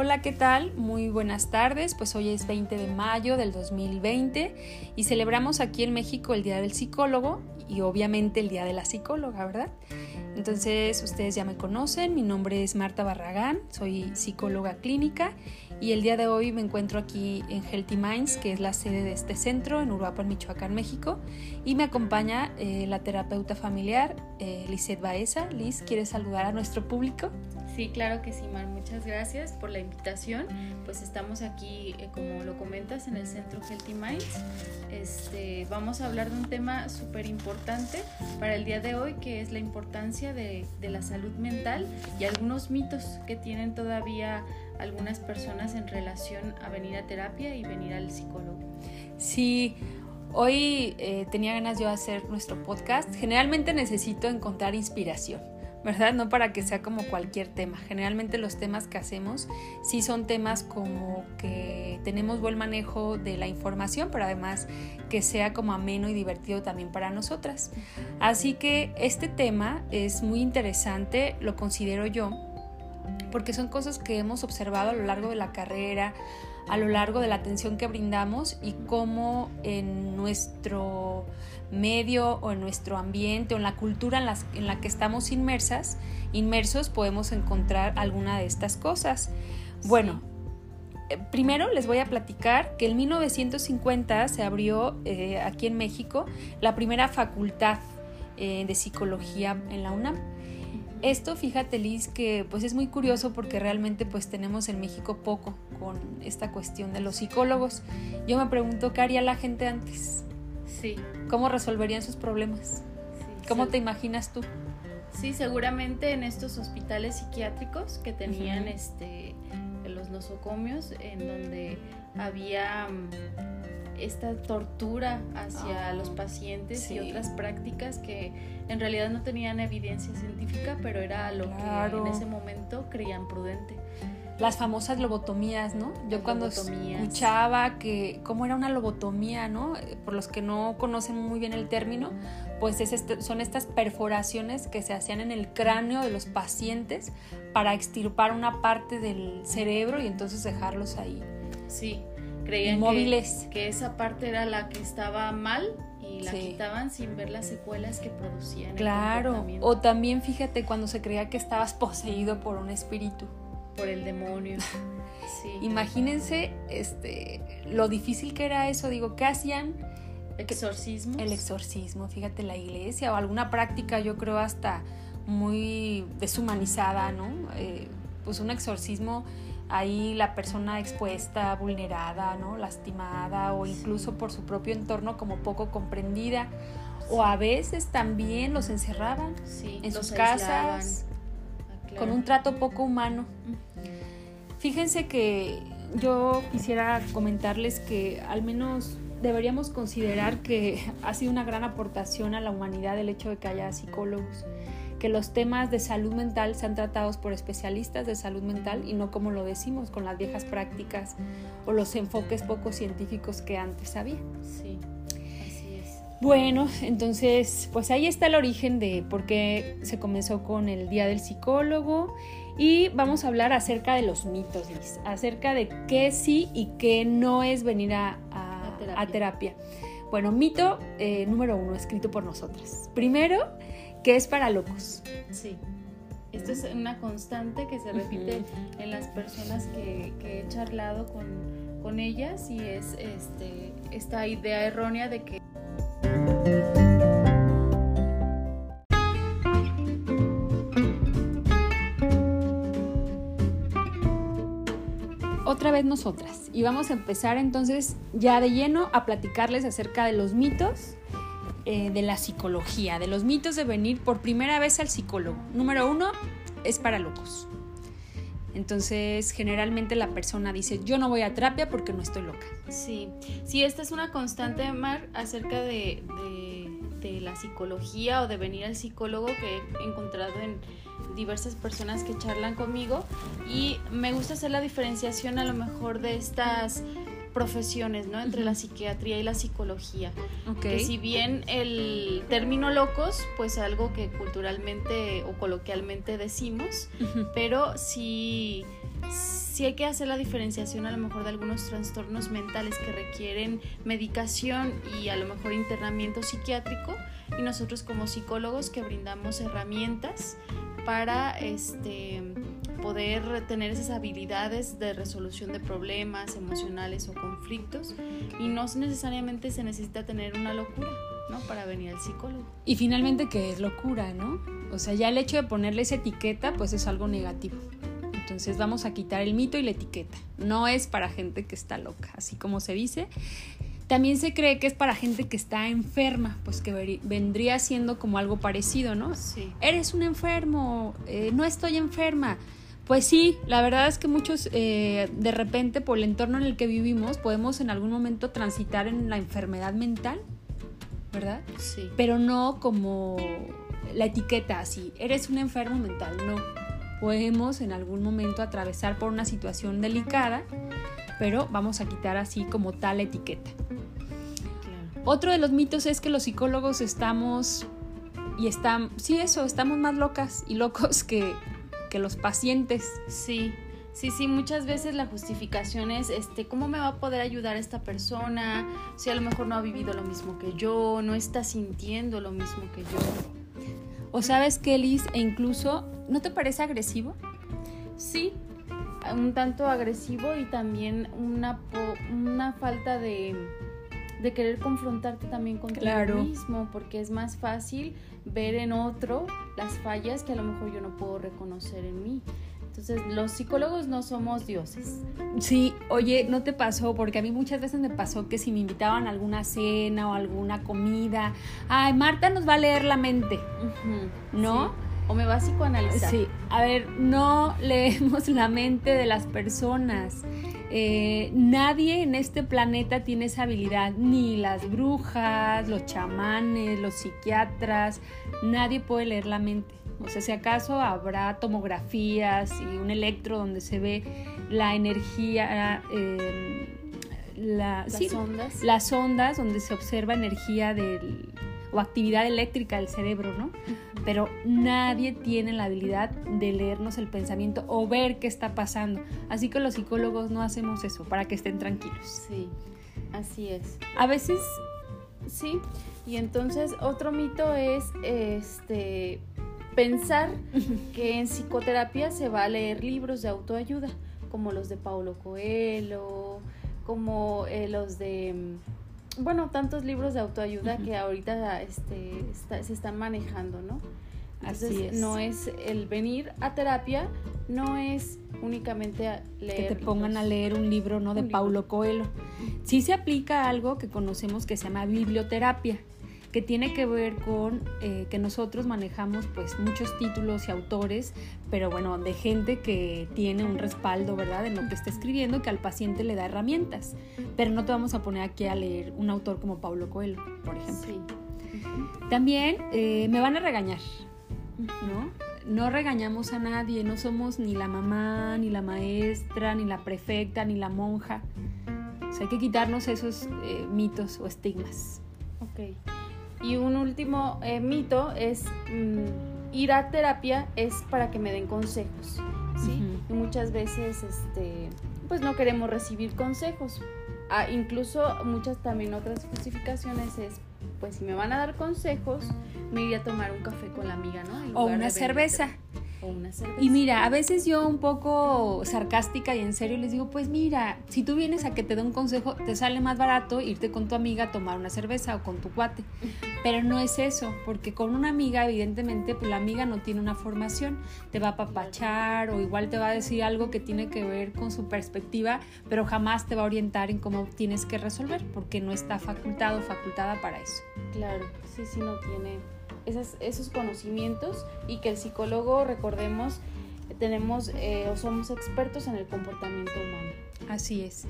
Hola, ¿qué tal? Muy buenas tardes. Pues hoy es 20 de mayo del 2020 y celebramos aquí en México el Día del Psicólogo y obviamente el Día de la Psicóloga, ¿verdad? Entonces, ustedes ya me conocen, mi nombre es Marta Barragán, soy psicóloga clínica y el día de hoy me encuentro aquí en Healthy Minds, que es la sede de este centro en Uruapan, Michoacán, México, y me acompaña eh, la terapeuta familiar eh, Lizeth Baeza. Liz, ¿quieres saludar a nuestro público? Sí, claro que sí, Mar. Muchas gracias por la invitación. Pues estamos aquí, eh, como lo comentas, en el centro Healthy Minds. Este, vamos a hablar de un tema súper importante para el día de hoy, que es la importancia de, la salud mental y algunos mitos que tienen todavía algunas personas en relación a venir a terapia y venir al psicólogo. Sí, hoy eh, tenía ganas de hacer nuestro podcast. Generalmente necesito encontrar inspiración. ¿verdad? No para que sea como cualquier tema. Generalmente los temas que hacemos sí son temas como que tenemos buen manejo de la información, pero además que sea como ameno y divertido también para nosotras. Así que este tema es muy interesante, lo considero yo, porque son cosas que hemos observado a lo largo de la carrera, a lo largo de la atención que brindamos y cómo en nuestro medio o en nuestro ambiente o en la cultura en, la que estamos inmersas, inmersos, podemos encontrar alguna de estas cosas. Bueno, primero les voy a platicar que en 1950 se abrió eh, aquí en México la primera facultad eh, de psicología en la UNAM. Esto, fíjate Liz, que pues es muy curioso porque realmente pues tenemos en México poco con esta cuestión de los psicólogos. Yo me pregunto qué haría la gente antes. Sí. ¿Cómo resolverían sus problemas? ¿Cómo te imaginas tú? Sí, seguramente en estos hospitales psiquiátricos que tenían este los nosocomios en donde había esta tortura hacia ah, los pacientes y otras prácticas que en realidad no tenían evidencia científica, pero era lo que en ese momento creían prudente. Las famosas lobotomías, ¿no? Yo cuando escuchaba que cómo era una lobotomía, ¿no? Por los que no conocen muy bien el término, pues es este, son estas perforaciones que se hacían en el cráneo de los pacientes para extirpar una parte del cerebro y entonces dejarlos ahí. Sí, creían Que, esa parte era la que estaba mal y la quitaban sin ver las secuelas que producían. Claro, o también fíjate cuando se creía que estabas poseído por un espíritu. Por el demonio. sí. Imagínense este, lo difícil que era eso. Digo, ¿qué hacían? Exorcismo. El exorcismo, fíjate, la iglesia o alguna práctica, yo creo, hasta muy deshumanizada, ¿no? Eh, pues un exorcismo ahí la persona expuesta, vulnerada, ¿no? lastimada o incluso por su propio entorno como poco comprendida. O a veces también los encerraban en sus casas ah, con un trato poco humano. Fíjense que yo quisiera comentarles que al menos deberíamos considerar que ha sido una gran aportación a la humanidad el hecho de que haya psicólogos que los temas de salud mental sean tratados por especialistas de salud mental y no como lo decimos con las viejas prácticas o los enfoques poco científicos que antes había. Sí, así es. Bueno, entonces, pues ahí está el origen de por qué se comenzó con el Día del Psicólogo y vamos a hablar acerca de los mitos, Liz, acerca de qué sí y qué no es venir a, terapia. Bueno, mito eh, número uno, escrito por nosotras. Primero, que es para locos. Sí. Esto es una constante que se repite en las personas que, he charlado con, ellas y es este, esta idea errónea de que... Otra vez nosotras y vamos a empezar entonces ya de lleno a platicarles acerca de los mitos eh, de la psicología, de los mitos de venir por primera vez al psicólogo. Número uno, es para locos. Entonces, generalmente la persona dice, yo no voy a terapia porque no estoy loca. Sí, sí, esta es una constante, Mar, acerca de, de, la psicología o de venir al psicólogo que he encontrado en diversas personas que charlan conmigo y me gusta hacer la diferenciación a lo mejor de estas profesiones, ¿no? Entre la psiquiatría y la psicología. Que si bien el término locos, pues algo que culturalmente o coloquialmente decimos, pero sí sí hay que hacer la diferenciación a lo mejor de algunos trastornos mentales que requieren medicación y a lo mejor internamiento psiquiátrico y nosotros como psicólogos que brindamos herramientas para este poder tener esas habilidades de resolución de problemas emocionales o conflictos y no necesariamente se necesita tener una locura, ¿no? Para venir al psicólogo. Y finalmente, ¿qué es locura, no? O sea, ya el hecho de ponerle esa etiqueta, pues es algo negativo. Entonces vamos a quitar el mito y la etiqueta. No es para gente que está loca, así como se dice. También se cree que es para gente que está enferma, pues que vendría siendo como algo parecido, ¿no? Sí. Eres un enfermo, eh, no estoy enferma. Pues sí, la verdad es que muchos eh, de repente por el entorno en el que vivimos podemos en algún momento transitar en la enfermedad mental, ¿verdad? Sí. Pero no como la etiqueta así, eres un enfermo mental, no. Podemos en algún momento atravesar por una situación delicada, pero vamos a quitar así como tal etiqueta. Otro de los mitos es que los psicólogos estamos y están, sí eso, estamos más locas y locos que, que los pacientes. Sí, sí, sí, muchas veces la justificación es, este, ¿cómo me va a poder ayudar esta persona? Si a lo mejor no ha vivido lo mismo que yo, no está sintiendo lo mismo que yo. O sabes que Liz, e incluso, ¿no te parece agresivo? Sí, un tanto agresivo y también una, una falta de, de querer confrontarte también con claro. mismo, porque es más fácil ver en otro las fallas que a lo mejor yo no puedo reconocer en mí. Entonces, los psicólogos no somos dioses. Sí, oye, ¿no te pasó? Porque a mí muchas veces me pasó que si me invitaban a alguna cena o alguna comida, ay, Marta nos va a leer la mente, ¿no? O me va a psicoanalizar. Sí, a ver, no leemos la mente de las personas. Eh, nadie en este planeta tiene esa habilidad, ni las brujas, los chamanes, los psiquiatras, nadie puede leer la mente. O sea, si acaso habrá tomografías y un electro donde se ve la energía, em, las ondas. Las ondas donde se observa energía del, o actividad eléctrica del cerebro, ¿no? Pero nadie tiene la habilidad de leernos el pensamiento o ver qué está pasando. Así que los psicólogos no hacemos eso para que estén tranquilos. Sí, así es. A veces sí. Y entonces otro mito es este pensar que en psicoterapia se va a leer libros de autoayuda, como los de Paulo Coelho, como eh, los de bueno, tantos libros de autoayuda que ahorita este, se están manejando, ¿no? Así es. no es el venir a terapia, no es únicamente a leer. Que te pongan a leer un libro, ¿no? De Paulo Coelho. Sí se aplica algo que conocemos que se llama biblioterapia que tiene que ver con eh, que nosotros manejamos pues muchos títulos y autores, pero bueno, de gente que tiene un respaldo, ¿verdad?, en lo que está escribiendo, que al paciente le da herramientas. Pero no te vamos a poner aquí a leer un autor como Paulo Coelho, por ejemplo. También eh, me van a regañar, ¿no? No regañamos a nadie, no somos ni la mamá, ni la maestra, ni la prefecta, ni la monja. O sea, hay que quitarnos esos eh, mitos o estigmas. Ok. Y un último eh, mito es mm, ir a terapia es para que me den consejos, ¿sí? Y muchas veces, este, pues no queremos recibir consejos. Ah, incluso muchas también otras justificaciones es, pues si me van a dar consejos, me iría a tomar un café con la amiga, ¿no? o una cerveza. Y mira, a veces yo un poco sarcástica y en serio les digo, pues mira, si tú vienes a que te dé un consejo, te sale más barato irte con tu amiga a tomar una cerveza o con tu cuate. Pero no es eso, porque con una amiga, evidentemente, pues la amiga no tiene una formación, te va a papachar o igual te va a decir algo que tiene que ver con su perspectiva, pero jamás te va a orientar en cómo tienes que resolver, porque no está facultado o facultada para eso. Claro, sí, sí, no tiene esos conocimientos y que el psicólogo, recordemos, tenemos eh, o somos expertos en el comportamiento humano. Así es.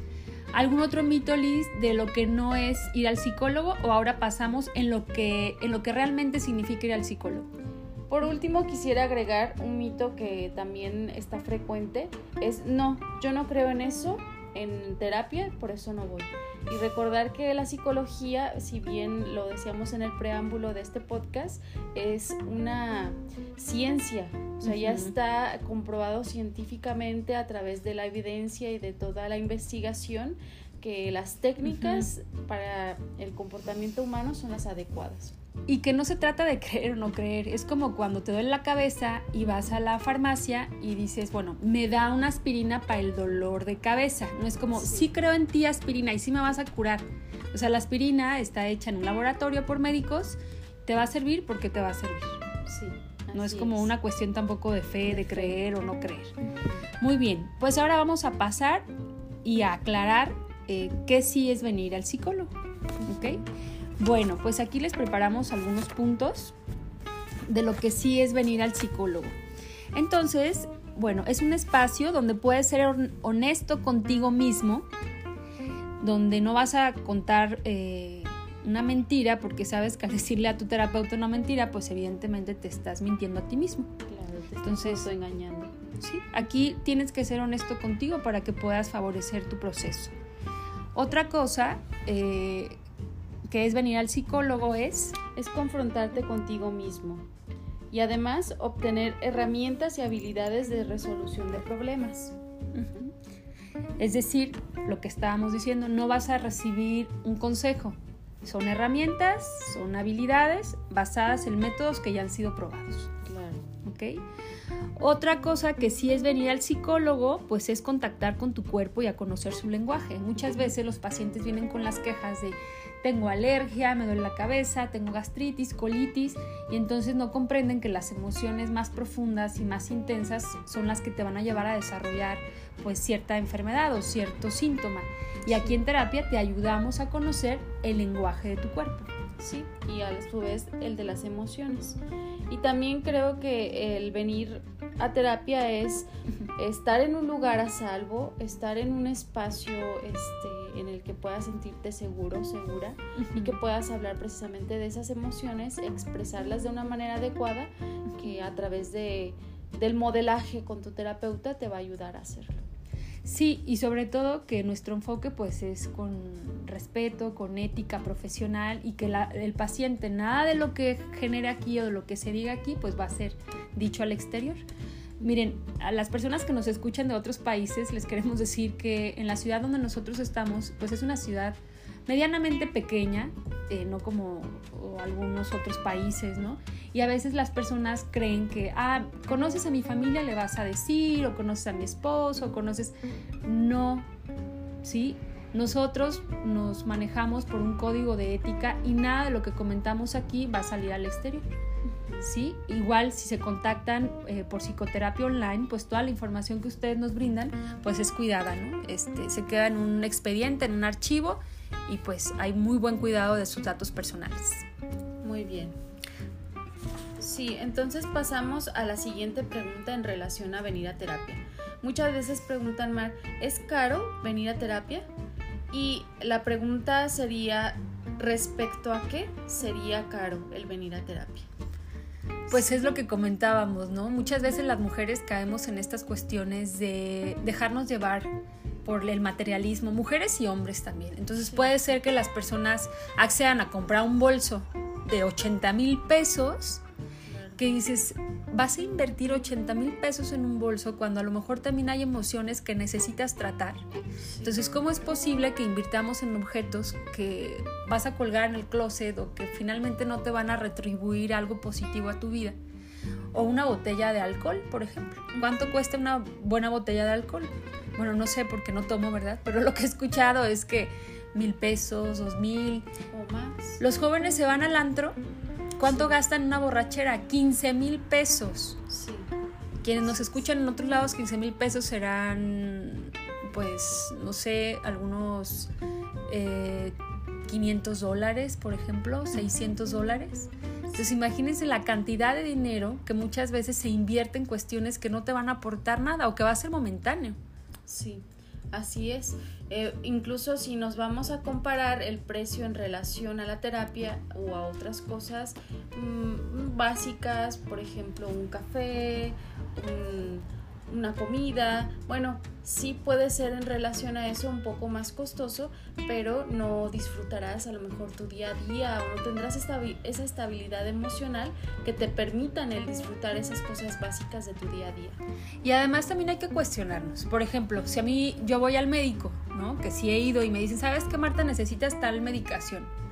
¿Algún otro mito, Liz, de lo que no es ir al psicólogo o ahora pasamos en lo que, en lo que realmente significa ir al psicólogo? Por último, quisiera agregar un mito que también está frecuente, es no, yo no creo en eso, en terapia, por eso no voy. Y recordar que la psicología, si bien lo decíamos en el preámbulo de este podcast, es una ciencia, o sea, ya está comprobado científicamente a través de la evidencia y de toda la investigación que las técnicas para el comportamiento humano son las adecuadas. Y que no se trata de creer o no creer, es como cuando te duele la cabeza y vas a la farmacia y dices, bueno, me da una aspirina para el dolor de cabeza. No es como, sí, creo en ti aspirina y sí me vas a curar. O sea, la aspirina está hecha en un laboratorio por médicos, te va a servir porque te va a servir. Sí. No es como una cuestión tampoco de fe, de, creer o no creer. Muy bien, pues ahora vamos a pasar y a aclarar eh, qué sí es venir al psicólogo. ¿Ok? Bueno, pues aquí les preparamos algunos puntos de lo que sí es venir al psicólogo. Entonces, bueno, es un espacio donde puedes ser honesto contigo mismo, donde no vas a contar eh, una mentira, porque sabes que al decirle a tu terapeuta una mentira, pues evidentemente te estás mintiendo a ti mismo. Claro, te Entonces, estoy engañando. Sí, aquí tienes que ser honesto contigo para que puedas favorecer tu proceso. Otra cosa eh, que es venir al psicólogo es... Es confrontarte contigo mismo y además obtener herramientas y habilidades de resolución de problemas. Es decir, lo que estábamos diciendo, no vas a recibir un consejo. Son herramientas, son habilidades basadas en métodos que ya han sido probados. Claro. ¿Ok? Otra cosa que sí es venir al psicólogo, pues es contactar con tu cuerpo y a conocer su lenguaje. Muchas veces los pacientes vienen con las quejas de tengo alergia, me duele la cabeza, tengo gastritis, colitis y entonces no comprenden que las emociones más profundas y más intensas son las que te van a llevar a desarrollar pues cierta enfermedad o cierto síntoma. Y aquí en terapia te ayudamos a conocer el lenguaje de tu cuerpo. Sí, y a su vez el de las emociones. Y también creo que el venir a terapia es estar en un lugar a salvo, estar en un espacio este, en el que puedas sentirte seguro, segura y que puedas hablar precisamente de esas emociones, expresarlas de una manera adecuada que a través de, del modelaje con tu terapeuta te va a ayudar a hacerlo. Sí, y sobre todo que nuestro enfoque pues es con respeto, con ética profesional y que el paciente nada de lo que genere aquí o de lo que se diga aquí pues va a ser dicho al exterior. Miren, a las personas que nos escuchan de otros países les queremos decir que en la ciudad donde nosotros estamos pues es una ciudad medianamente pequeña, eh, no como algunos otros países, ¿no? Y a veces las personas creen que, ah, conoces a mi familia, le vas a decir, o conoces a mi esposo, o conoces... No, ¿sí? Nosotros nos manejamos por un código de ética y nada de lo que comentamos aquí va a salir al exterior. ¿Sí? Igual si se contactan eh, por psicoterapia online, pues toda la información que ustedes nos brindan, pues es cuidada, ¿no? Este, se queda en un expediente, en un archivo y pues hay muy buen cuidado de sus datos personales. Muy bien. Sí, entonces pasamos a la siguiente pregunta en relación a venir a terapia. Muchas veces preguntan, Mar, ¿es caro venir a terapia? Y la pregunta sería, ¿respecto a qué sería caro el venir a terapia? Pues es lo que comentábamos, ¿no? Muchas veces las mujeres caemos en estas cuestiones de dejarnos llevar por el materialismo, mujeres y hombres también. Entonces puede ser que las personas accedan a comprar un bolso de 80 mil pesos, que dices, vas a invertir 80 mil pesos en un bolso cuando a lo mejor también hay emociones que necesitas tratar. Entonces, ¿cómo es posible que invirtamos en objetos que vas a colgar en el closet o que finalmente no te van a retribuir algo positivo a tu vida? O una botella de alcohol, por ejemplo. ¿Cuánto cuesta una buena botella de alcohol? bueno, no sé porque no tomo, ¿verdad? Pero lo que he escuchado es que mil pesos, dos mil o más. Los jóvenes se van al antro. ¿Cuánto gastan en una borrachera? 15 mil pesos. Sí. Quienes nos escuchan en otros lados, 15 mil pesos serán, pues, no sé, algunos 500 eh, dólares, por ejemplo, 600 dólares. Entonces imagínense la cantidad de dinero que muchas veces se invierte en cuestiones que no te van a aportar nada o que va a ser momentáneo. Sí, así es. Eh, incluso si nos vamos a comparar el precio en relación a la terapia o a otras cosas mm, básicas, por ejemplo, un café, una comida. Bueno, sí puede ser en relación a eso un poco más costoso, pero no disfrutarás a lo mejor tu día a día o no tendrás esa estabilidad emocional que te permitan el disfrutar esas cosas básicas de tu día a día. Y además también hay que cuestionarnos. Por ejemplo, si a mí yo voy al médico, ¿no? Que si he ido y me dicen, ¿sabes qué, Marta? Necesitas tal medicación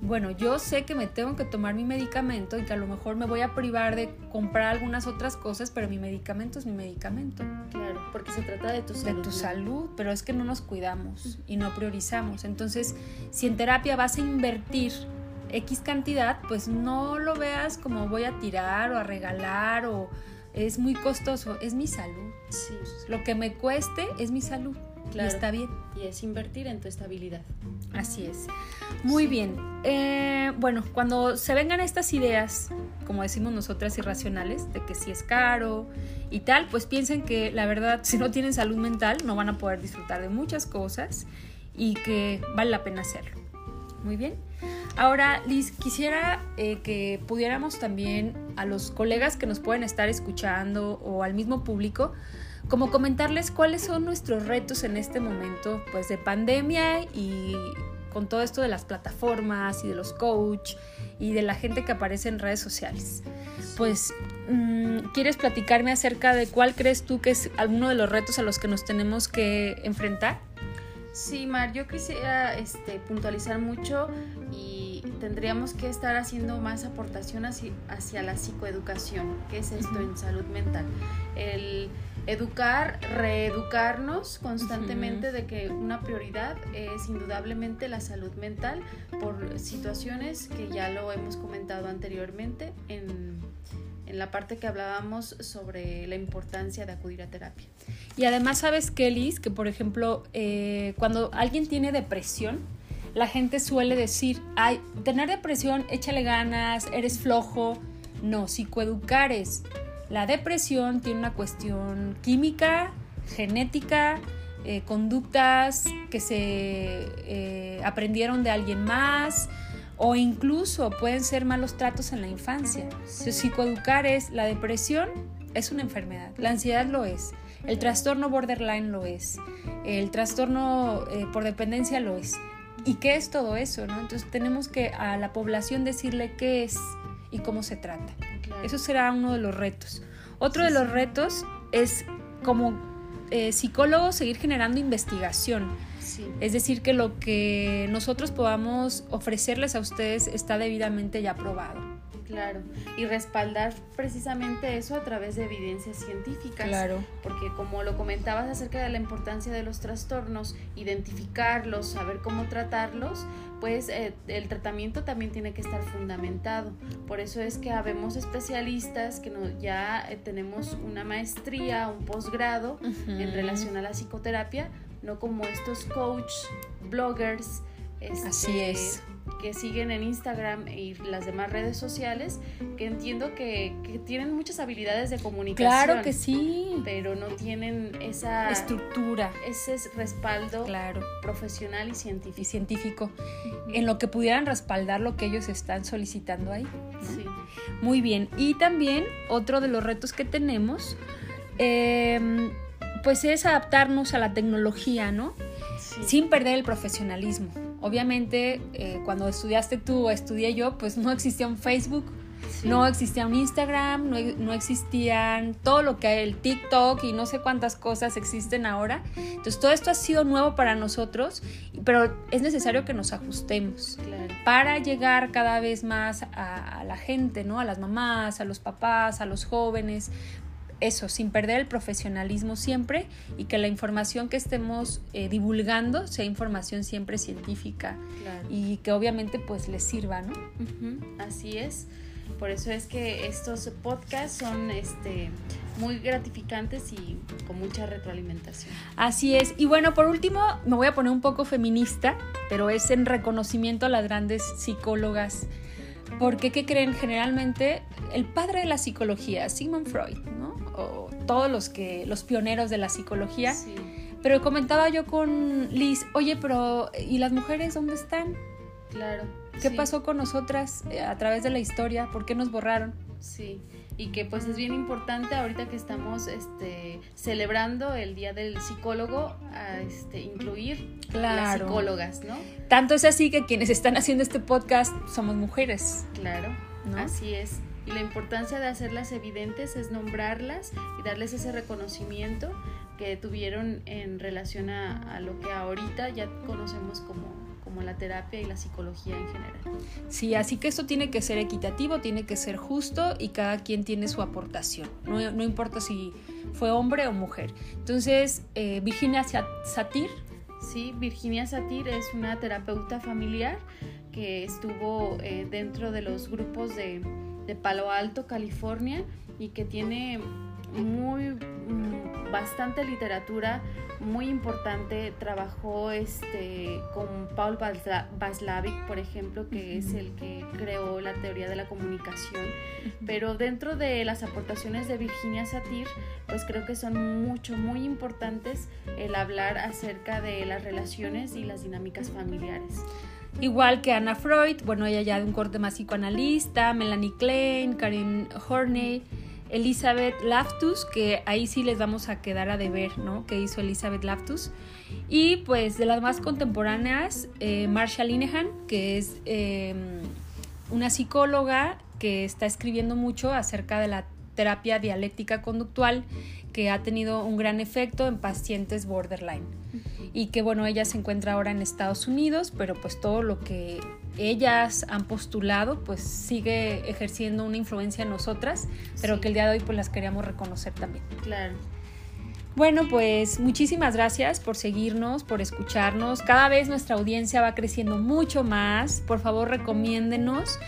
bueno, yo sé que me tengo que tomar mi medicamento y que a lo mejor me voy a privar de comprar algunas otras cosas, pero mi medicamento es mi medicamento. Claro, porque se trata de tu salud. De tu salud, pero es que no nos cuidamos y no priorizamos. Entonces, si en terapia vas a invertir X cantidad, pues no lo veas como voy a tirar o a regalar o es muy costoso, es mi salud. Sí. Lo que me cueste es mi salud. Claro. Y está bien. Y es invertir en tu estabilidad. Así es. Muy bien. Eh, bueno, cuando se vengan estas ideas, como decimos nosotras, irracionales, de que si es caro y tal, pues piensen que la verdad, si no tienen salud mental, no van a poder disfrutar de muchas cosas y que vale la pena hacerlo. Muy bien. Ahora, Liz, quisiera eh, que pudiéramos también a los colegas que nos pueden estar escuchando o al mismo público, como comentarles cuáles son nuestros retos en este momento, pues de pandemia y con todo esto de las plataformas y de los coach y de la gente que aparece en redes sociales. Pues, mm, ¿quieres platicarme acerca de cuál crees tú que es alguno de los retos a los que nos tenemos que enfrentar? Sí, Mar, yo quisiera este, puntualizar mucho y tendríamos que estar haciendo más aportación hacia, hacia la psicoeducación, que es esto en salud mental. El educar, reeducarnos constantemente de que una prioridad es indudablemente la salud mental por situaciones que ya lo hemos comentado anteriormente en, la parte que hablábamos sobre la importancia de acudir a terapia. Y además sabes, Kelly, que por ejemplo, eh, cuando alguien tiene depresión, la gente suele decir, ay, tener depresión, échale ganas, eres flojo. No, psicoeducar es la depresión tiene una cuestión química, genética, eh, conductas que se eh, aprendieron de alguien más o incluso pueden ser malos tratos en la infancia. Entonces, psicoeducar es la depresión es una enfermedad, la ansiedad lo es, el trastorno borderline lo es, el trastorno eh, por dependencia lo es. ¿Y qué es todo eso? ¿no? Entonces tenemos que a la población decirle qué es y cómo se trata. Eso será uno de los retos. Otro de los retos es como eh, psicólogos seguir generando investigación. Es decir, que lo que nosotros podamos ofrecerles a ustedes está debidamente ya probado. Claro, y respaldar precisamente eso a través de evidencias científicas. Claro. Porque como lo comentabas acerca de la importancia de los trastornos, identificarlos, saber cómo tratarlos, pues eh, el tratamiento también tiene que estar fundamentado. Por eso es que habemos especialistas que no, ya eh, tenemos una maestría, un posgrado en relación a la psicoterapia, no como estos coach, bloggers. Así este, es que siguen en Instagram y las demás redes sociales, que entiendo que, tienen muchas habilidades de comunicación. Claro que sí. Pero no tienen esa estructura. Ese respaldo claro. profesional y científico. Y científico. En lo que pudieran respaldar lo que ellos están solicitando ahí. Sí. Muy bien. Y también otro de los retos que tenemos, em, pues es adaptarnos a la tecnología, ¿no? Sin perder el profesionalismo Obviamente, eh, cuando estudiaste tú o estudié yo, pues no existía un Facebook, no existía un Instagram, no, existían todo lo que hay, el TikTok y no sé cuántas cosas existen ahora. Entonces, todo esto ha sido nuevo para nosotros, pero es necesario que nos ajustemos para llegar cada vez más a, a la gente, ¿no? A las mamás, a los papás, a los jóvenes, eso, sin perder el profesionalismo siempre y que la información que estemos eh, divulgando sea información siempre científica y que obviamente pues les sirva, ¿no? Así es. Por eso es que estos podcasts son este, muy gratificantes y con mucha retroalimentación. Así es. Y bueno, por último, me voy a poner un poco feminista, pero es en reconocimiento a las grandes psicólogas. Porque, ¿qué creen? Generalmente, el padre de la psicología, Sigmund Freud. O todos los que los pioneros de la psicología. Pero comentaba yo con Liz, oye, pero ¿y las mujeres dónde están? Claro. ¿Qué pasó con nosotras eh, a través de la historia? ¿Por qué nos borraron? Sí. y que pues es bien importante ahorita que estamos este, celebrando el Día del Psicólogo, a, este, incluir las psicólogas, ¿no? Tanto es así que quienes están haciendo este podcast somos mujeres. Claro, así es. Y la importancia de hacerlas evidentes es nombrarlas y darles ese reconocimiento que tuvieron en relación a, lo que ahorita ya conocemos como, como la terapia y la psicología en general. Sí, así que esto tiene que ser equitativo, tiene que ser justo y cada quien tiene su aportación, no, no importa si fue hombre o mujer. Entonces, eh, Virginia Satir. Sí, Virginia Satir es una terapeuta familiar que estuvo eh, dentro de los grupos de de Palo Alto, California, y que tiene muy mm, bastante literatura muy importante. Trabajó este con Paul Vaslavic por ejemplo que es el que creó la teoría de la comunicación. Pero dentro de las aportaciones de Virginia Satir pues creo que son mucho muy importantes el hablar acerca de las relaciones y las dinámicas familiares Igual que Anna Freud, bueno, ella ya de un corte más psicoanalista, Melanie Klein, Karen Horney, Elizabeth Laftus, que ahí sí les vamos a quedar a deber, ¿no? Que hizo Elizabeth Laftus. Y pues de las más contemporáneas, eh, Marsha Linehan, que es em, una psicóloga que está escribiendo mucho acerca de la terapia dialéctica conductual que ha tenido un gran efecto en pacientes borderline y que bueno, ella se encuentra ahora en Estados Unidos, pero pues todo lo que ellas han postulado pues sigue ejerciendo una influencia en nosotras, pero que el día de hoy pues las queríamos reconocer también. Claro. Bueno, pues muchísimas gracias por seguirnos, por escucharnos. Cada vez nuestra audiencia va creciendo mucho más. Por favor, recomiéndenos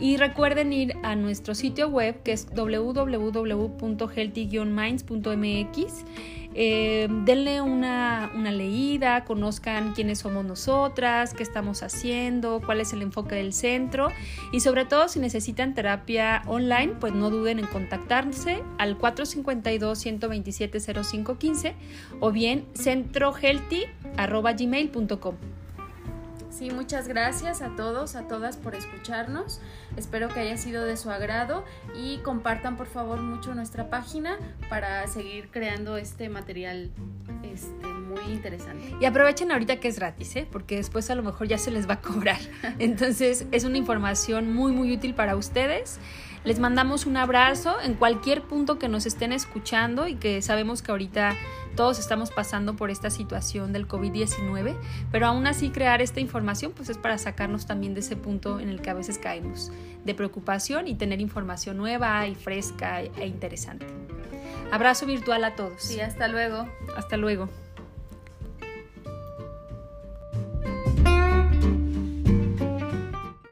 y recuerden ir a nuestro sitio web que es www.healthy-minds.mx eh, denle una, una, leída, conozcan quiénes somos nosotras, qué estamos haciendo, cuál es el enfoque del centro y sobre todo si necesitan terapia online, pues no duden en contactarse al 452-127-0515 o bien centrohealthy.gmail.com. Sí, muchas gracias a todos, a todas por escucharnos. Espero que haya sido de su agrado y compartan por favor mucho nuestra página para seguir creando este material este, muy interesante. Y aprovechen ahorita que es gratis, ¿eh? porque después a lo mejor ya se les va a cobrar. Entonces es una información muy muy útil para ustedes. Les mandamos un abrazo en cualquier punto que nos estén escuchando y que sabemos que ahorita todos estamos pasando por esta situación del COVID-19, pero aún así crear esta información pues es para sacarnos también de ese punto en el que a veces caemos de preocupación y tener información nueva y fresca e interesante. Abrazo virtual a todos. Sí, hasta luego. Hasta luego.